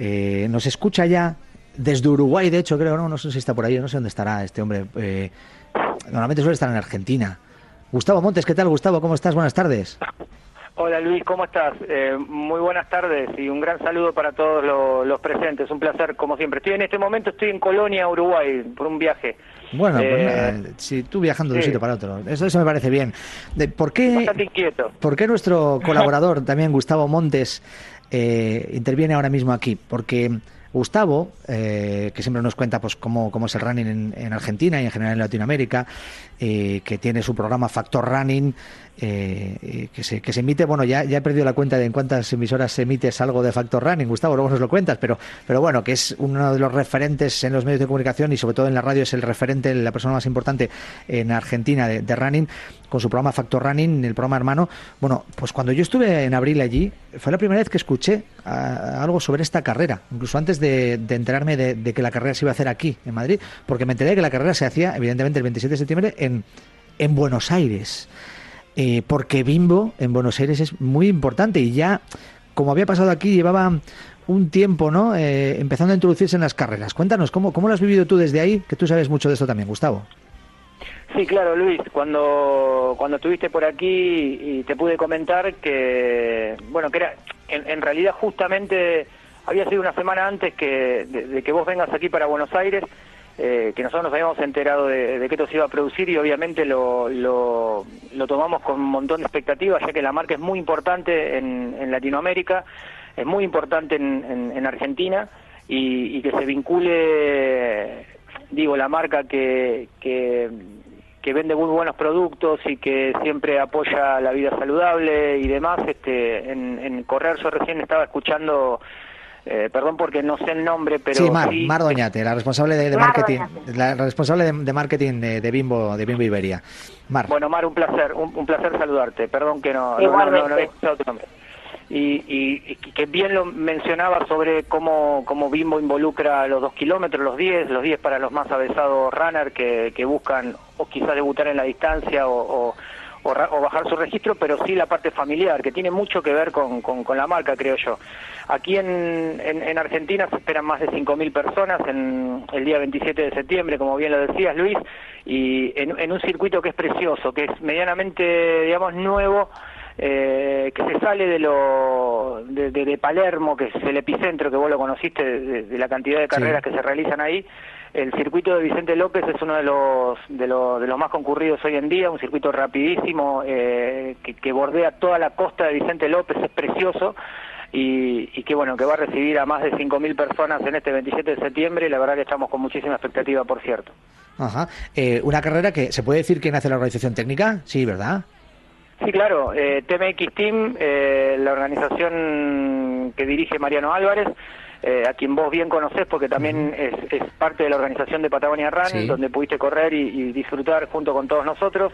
Eh, nos escucha ya desde Uruguay, de hecho, creo, no, no sé si está por ahí, no sé dónde estará este hombre. Eh, normalmente suele estar en Argentina. Gustavo Montes, ¿qué tal, Gustavo? ¿Cómo estás? Buenas tardes. Hola Luis, ¿cómo estás? Eh, muy buenas tardes y un gran saludo para todos los presentes. Un placer, como siempre. Estoy en este momento, estoy en Colonia, Uruguay, por un viaje. Bueno, pues si tú viajando de un sitio para otro, eso, eso me parece bien. ¿Por qué. ¿Por qué nuestro colaborador, también Gustavo Montes, eh, interviene ahora mismo aquí? Porque Gustavo, eh, que siempre nos cuenta pues cómo, cómo es el running en, Argentina y en general en Latinoamérica, eh, que tiene su programa Factor Running, eh, que, se, que se emite, bueno, ya, ya he perdido la cuenta de en cuántas emisoras se emite algo de Factor Running, Gustavo, luego nos lo cuentas, pero, pero bueno, que es uno de los referentes en los medios de comunicación y sobre todo en la radio es el referente, la persona más importante en Argentina de, running, con su programa Factor Running, el programa hermano. Bueno, pues cuando yo estuve en abril allí, fue la primera vez que escuché algo sobre esta carrera, incluso antes de, enterarme de, que la carrera se iba a hacer aquí, en Madrid, porque me enteré que la carrera se hacía, evidentemente, el 27 de septiembre en, en Buenos Aires. Eh, porque Bimbo en Buenos Aires es muy importante y ya, como había pasado aquí, llevaba un tiempo, ¿no? Eh, empezando a introducirse en las carreras. Cuéntanos, ¿cómo, ¿cómo lo has vivido tú desde ahí? Que tú sabes mucho de esto también, Gustavo. Sí, claro, Luis, cuando, cuando estuviste por aquí y te pude comentar que, bueno, que era, en, realidad justamente había sido una semana antes que, de, que vos vengas aquí para Buenos Aires, eh, que nosotros nos habíamos enterado de, que esto se iba a producir y obviamente lo, lo, tomamos con un montón de expectativas, ya que la marca es muy importante en, Latinoamérica, es muy importante en, Argentina y, que se vincule, digo, la marca que, que, que, vende muy buenos productos y que siempre apoya la vida saludable y demás. Este, en, en Correr yo recién estaba escuchando eh, perdón porque no sé el nombre, pero sí, Mar, Mar Doñate, la responsable de, marketing, la responsable de, marketing de, Bimbo, de Bimbo Iberia. Mar. Bueno, Mar, un placer, un, placer saludarte. Perdón que no, no, he escuchado tu nombre. Y, que bien lo mencionaba sobre cómo, cómo Bimbo involucra los dos kilómetros, los diez, los diez para los más avesados runners que, que buscan o quizás debutar en la distancia o o, bajar su registro, pero sí la parte familiar, que tiene mucho que ver con, con, la marca, creo yo. Aquí en, en, Argentina se esperan más de 5.000 personas en el día 27 de septiembre, como bien lo decías, Luis, y en, un circuito que es precioso, que es medianamente, digamos, nuevo, eh, que se sale de lo de, Palermo, que es el epicentro que vos lo conociste, de, la cantidad de carreras que se realizan ahí, el circuito de Vicente López es uno de los, de, los, de los más concurridos hoy en día, un circuito rapidísimo eh, que, bordea toda la costa de Vicente López, es precioso y, y que bueno, que va a recibir a más de 5.000 personas en este 27 de septiembre y la verdad que estamos con muchísima expectativa, por cierto. Ajá. Eh, una carrera que se puede decir que nace la organización técnica, sí, ¿verdad? Sí, claro. Eh, TMX Team, eh, la organización que dirige Mariano Álvarez, eh, a quien vos bien conocés porque también es, parte de la organización de Patagonia Run, donde pudiste correr y, disfrutar junto con todos nosotros.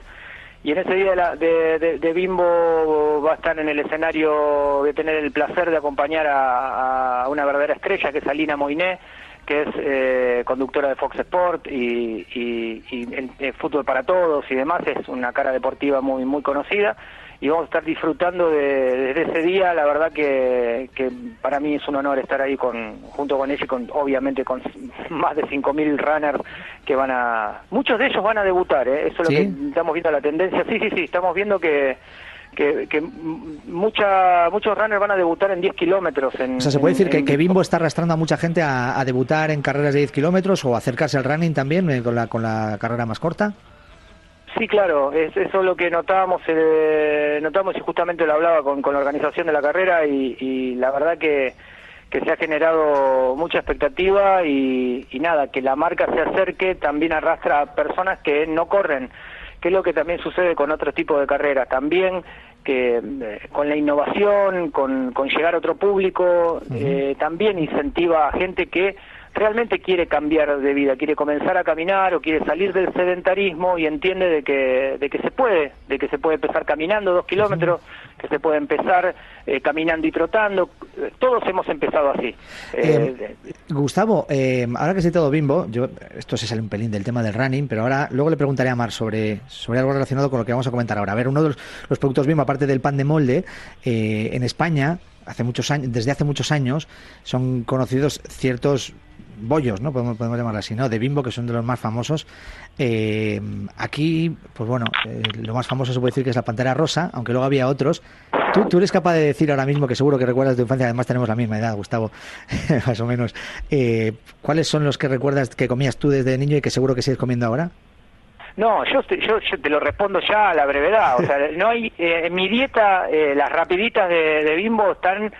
Y en ese día de, Bimbo va a estar en el escenario, voy a tener el placer de acompañar a, una verdadera estrella que es Alina Moiné, que es eh, conductora de Fox Sport y, y, fútbol para todos y demás, es una cara deportiva muy muy conocida y vamos a estar disfrutando de, desde ese día. La verdad que, que, para mí es un honor estar ahí con, junto con ella y con, obviamente con más de 5.000 runners que van a... Muchos de ellos van a debutar, ¿eh? eso es lo que estamos viendo la tendencia. Sí, sí, sí, estamos viendo que... Que, que mucha, muchos runners van a debutar en 10 kilómetros. O sea, ¿se puede decir que, que, Bimbo está arrastrando a mucha gente a, a, debutar en carreras de 10 kilómetros o acercarse al running también eh, con, la, con la carrera más corta? Sí, claro, es, eso es lo que notábamos, eh, notamos y justamente lo hablaba con, la organización de la carrera y, la verdad que, que, se ha generado mucha expectativa y, nada, que la marca se acerque también arrastra a personas que no corren, que es lo que también sucede con otro tipo de carreras, también que eh, con la innovación, con, llegar a otro público, eh, también incentiva a gente que realmente quiere cambiar de vida, quiere comenzar a caminar o quiere salir del sedentarismo y entiende de que, de que se puede, de que se puede empezar caminando dos kilómetros, que se puede empezar eh, caminando y trotando. Todos hemos empezado así. Eh, Gustavo, eh, ahora que se todo bimbo, yo esto se sale un pelín del tema del running, pero ahora luego le preguntaré a Mar sobre, sobre algo relacionado con lo que vamos a comentar ahora. A ver, uno de los, productos bimbo, aparte del pan de molde, en España hace muchos años, desde hace muchos años son conocidos ciertos bollos, ¿no? Podemos, podemos así, ¿no? De Bimbo, que son de los más famosos. Eh, aquí, pues bueno, eh, lo más famoso se puede decir que es la Pantera Rosa, aunque luego había otros. ¿Tú, tú eres capaz de decir ahora mismo, que seguro que recuerdas de tu infancia, además tenemos la misma edad, Gustavo, más o menos, eh, ¿cuáles son los que recuerdas que comías tú desde niño y que seguro que sigues comiendo ahora? No, yo te, yo, te lo respondo ya a la brevedad. O sea, no hay en mi dieta las rapiditas de Bimbo están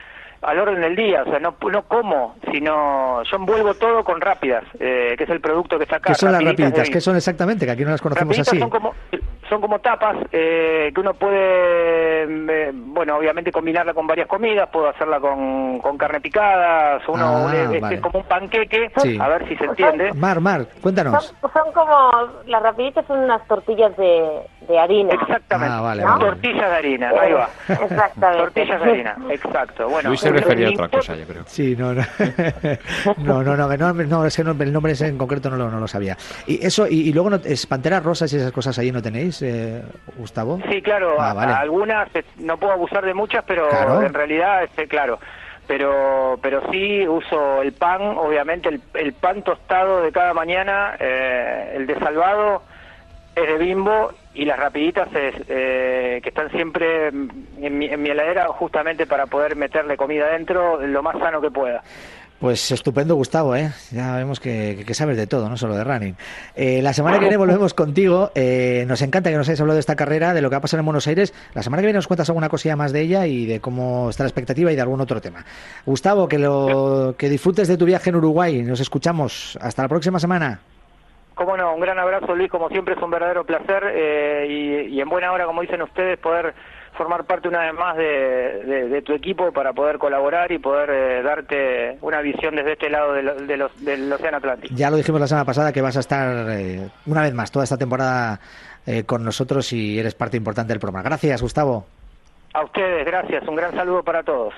al orden del día, o sea, no, no como, sino yo envuelvo todo con rápidas, eh, que es el producto que está acá. ¿Qué son las rapiditas? ¿Qué son exactamente? Que aquí no las conocemos así. Son como, son como tapas eh, que uno puede, eh, bueno, obviamente combinarla con varias comidas, puedo hacerla con, con carne picada, uno ah, es, como un panqueque, a ver si se entiende. Mar, Mar, cuéntanos. Son, como, las rapiditas son unas tortillas de, de harina. Exactamente, ah, tortillas de harina, ahí va. Exactamente. Tortillas de harina, exacto. Bueno, Luis se refería a otra cosa, yo creo. Sí, no, no, no, no, no, no, no, ese el nombre ese en concreto no lo, no lo sabía. Y eso, y, luego, no, es Panteras Rosas y esas cosas ahí no tenéis, eh, Gustavo? Sí, claro, ah, algunas, eh, no puedo abusar de muchas, pero en realidad, este, claro, pero pero sí uso el pan, obviamente el, el pan tostado de cada mañana, eh, el de salvado es de bimbo y las rapiditas es, eh, que están siempre en mi, heladera justamente para poder meterle comida dentro lo más sano que pueda. Pues estupendo, Gustavo, ¿eh? Ya vemos que, sabes de todo, no solo de running. Eh, la semana que viene volvemos contigo. Eh, nos encanta que nos hayas hablado de esta carrera, de lo que va a pasar en Buenos Aires. La semana que viene nos cuentas alguna cosilla más de ella y de cómo está la expectativa y de algún otro tema. Gustavo, que, lo, que disfrutes de tu viaje en Uruguay. Nos escuchamos. Hasta la próxima semana. Cómo no, un gran abrazo Luis, como siempre es un verdadero placer eh, y en buena hora, como dicen ustedes, poder formar parte una vez más de, tu equipo para poder colaborar y poder eh, darte una visión desde este lado del Océano Atlántico. Ya lo dijimos la semana pasada que vas a estar eh, una vez más toda esta temporada eh, con nosotros y eres parte importante del programa. Gracias, Gustavo. A ustedes, gracias. Un gran saludo para todos.